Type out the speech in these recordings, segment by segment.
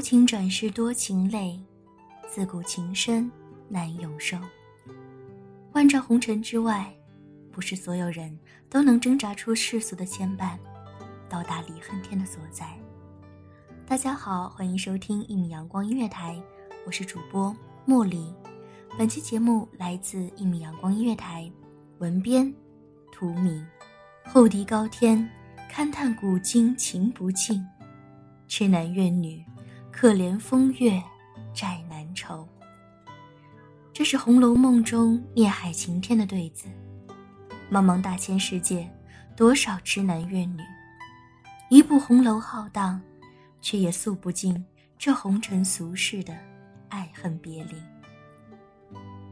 薄情转世多情泪，自古情深难永寿。万丈红尘之外，不是所有人都能挣扎出世俗的牵绊，到达离恨天的所在。大家好，欢迎收听一米阳光音乐台，我是主播茉莉。本期节目来自一米阳光音乐台，文编图米。后笛高天，勘探古今情不尽，痴男怨女。可怜风月债难酬。这是《红楼梦》中孽海情天的对子。茫茫大千世界，多少痴男怨女，一部红楼浩荡，却也诉不尽这红尘俗世的爱恨别离。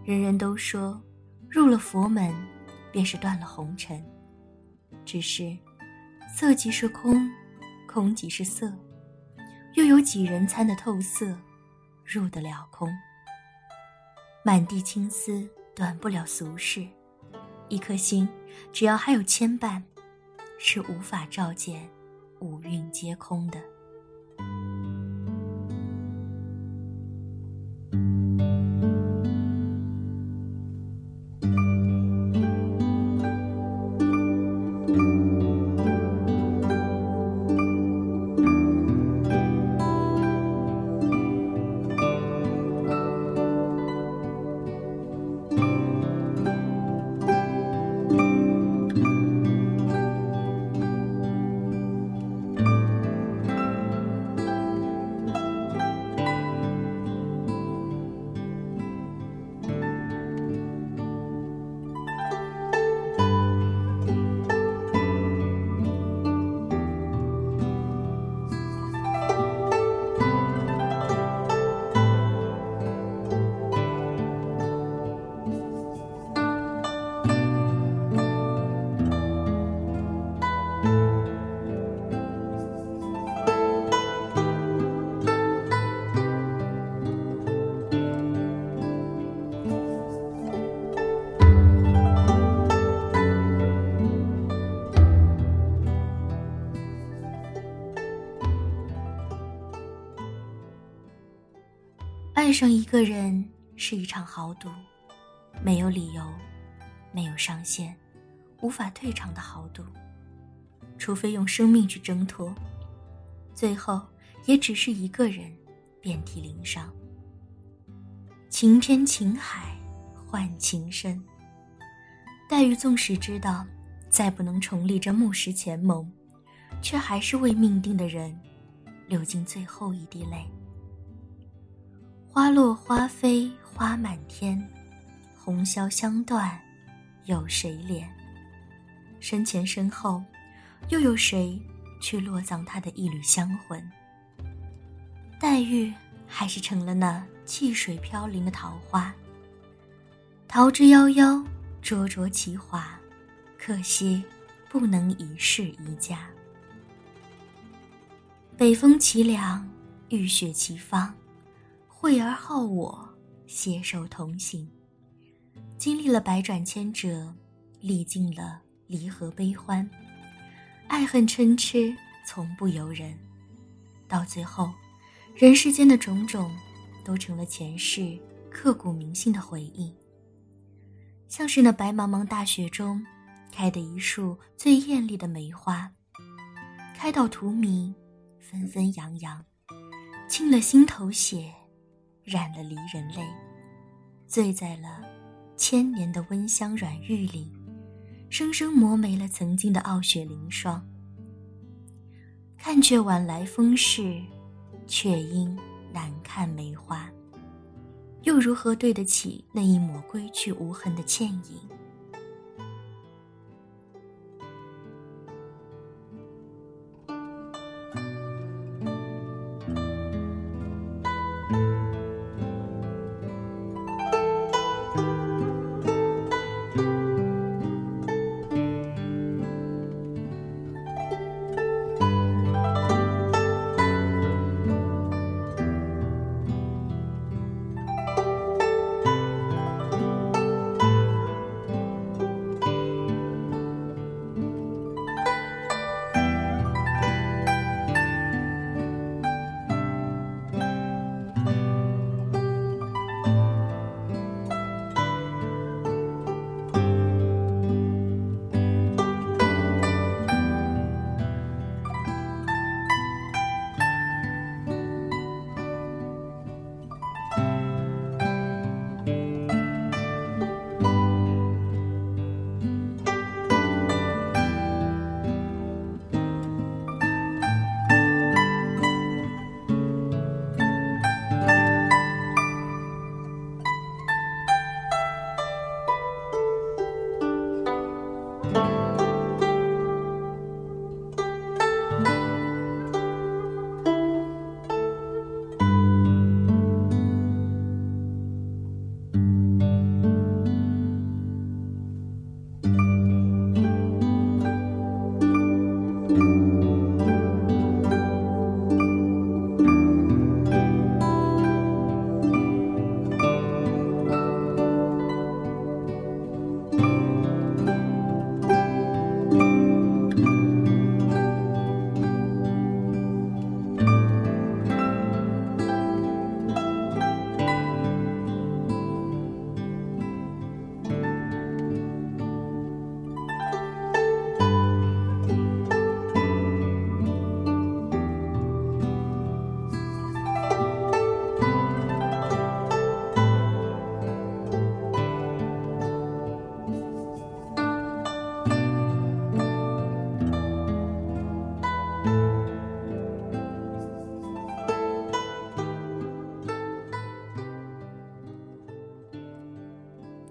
人人都说，入了佛门，便是断了红尘。只是，色即是空，空即是色。又有几人参得透色，入得了空？满地青丝短不了俗世，一颗心只要还有牵绊，是无法照见五蕴皆空的。上一个人是一场豪赌，没有理由，没有上限，无法退场的豪赌。除非用生命去挣脱，最后也只是一个人遍体鳞伤。情天情海换情深，黛玉纵使知道再不能重立这木石前盟，却还是为命定的人流尽最后一滴泪。花落花飞花满天，红消香断，有谁怜？身前身后，又有谁去落葬他的一缕香魂？黛玉还是成了那汽水飘零的桃花，桃之夭夭，灼灼其华，可惜不能一世一家。北风凄凉，雨雪齐芳，惠儿好我，携手同行。经历了百转千折，历尽了离合悲欢，爱恨嗔痴从不由人，到最后。人世间的种种，都成了前世刻骨铭心的回忆。像是那白茫茫大雪中，开的一束最艳丽的梅花，开到荼蘼，纷纷扬扬，沁了心头血，染了离人泪，醉在了千年的温香软玉里，生生磨没了曾经的傲雪凌霜。看却晚来风势。却因难看梅花，又如何对得起那一抹归去无痕的倩影？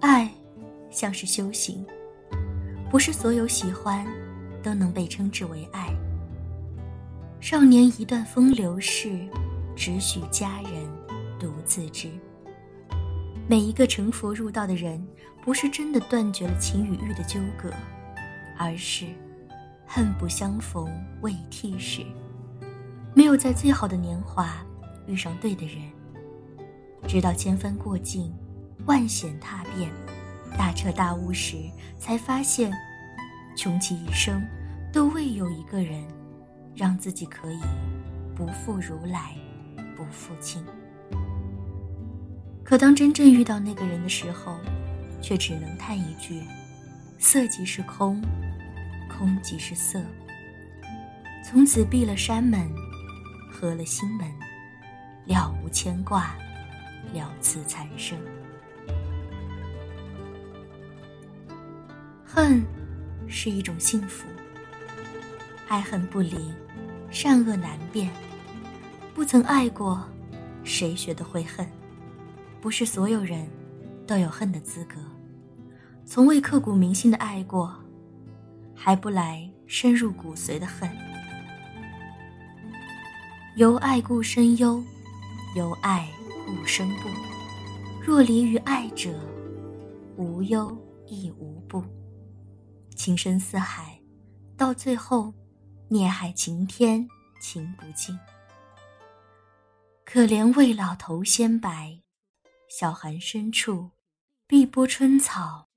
爱像是修行，不是所有喜欢都能被称之为爱。少年一段风流事，只许佳人独自知。每一个成佛入道的人，不是真的断绝了情与欲的纠葛，而是恨不相逢未替时，没有在最好的年华遇上对的人，直到千帆过尽，万险踏遍。大彻大悟时，才发现，穷其一生，都未有一个人，让自己可以不负如来，不负卿。可当真正遇到那个人的时候，却只能叹一句：色即是空，空即是色。从此闭了山门，合了心门，了无牵挂，了此残生。恨是一种幸福。爱恨不离，善恶难辨。不曾爱过，谁学得会恨？不是所有人都有恨的资格。从未刻骨铭心的爱过，还不来深入骨髓的恨。由爱故生忧，由爱故生怖。若离于爱者，无忧亦无怖。情深似海，到最后，孽海情天，情不尽。可怜未老头先白，小寒深处，碧波春草，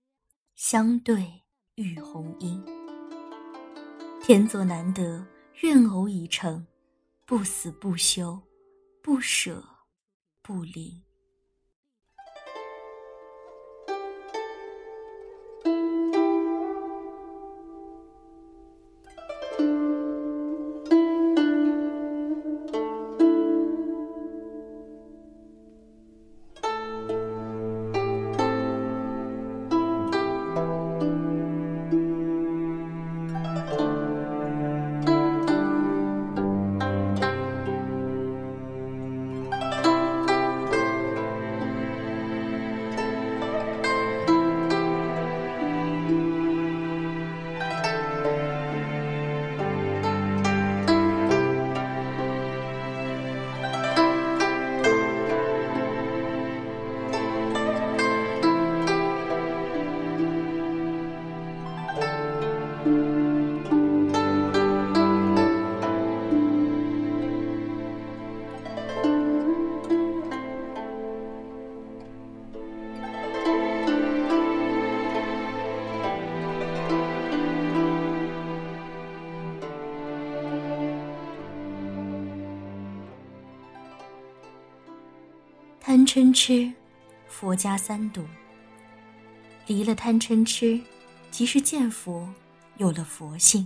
相对浴红英。天作难得，愿偶已成，不死不休，不舍不离。嗔痴，佛家三毒。离了贪嗔痴，即是见佛，有了佛性。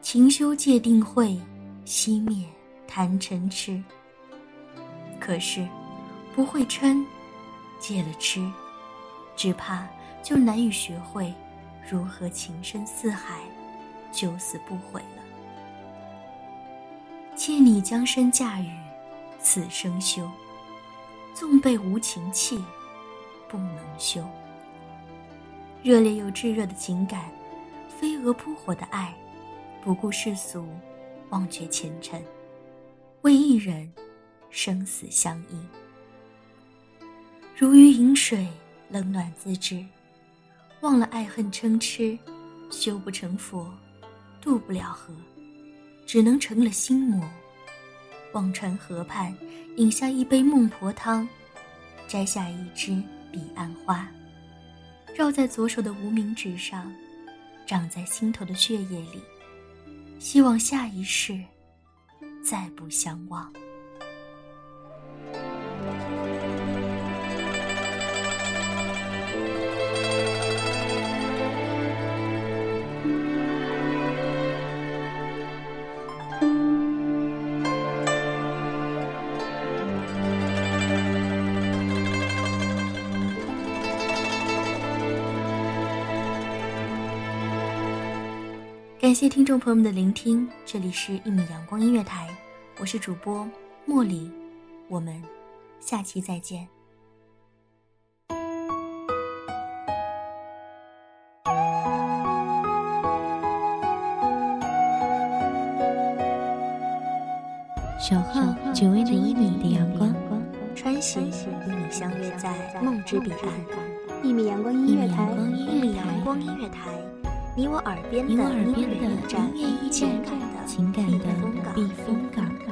勤修戒定慧，熄灭贪嗔痴。可是，不会嗔，戒了痴，只怕就难以学会如何情深似海，九死不悔了。借你江山驾驭，此生修。纵被无情弃，不能休。热烈又炙热的情感，飞蛾扑火的爱，不顾世俗，忘却前尘，为一人生死相依。如鱼饮水，冷暖自知。忘了爱恨嗔痴，修不成佛，渡不了河，只能成了心魔。忘川河畔。饮下一杯孟婆汤，摘下一枝彼岸花，绕在左手的无名指上，长在心头的血液里。希望下一世再不相忘。感谢听众朋友们的聆听，这里是一米阳光音乐台，我是主播茉莉，我们下期再见。守候只为那一米的阳光，穿行与你相约在梦之彼岸，一米阳光音乐台，一米阳光音乐台。你我耳边的音乐驿站，情感的情感的避风港。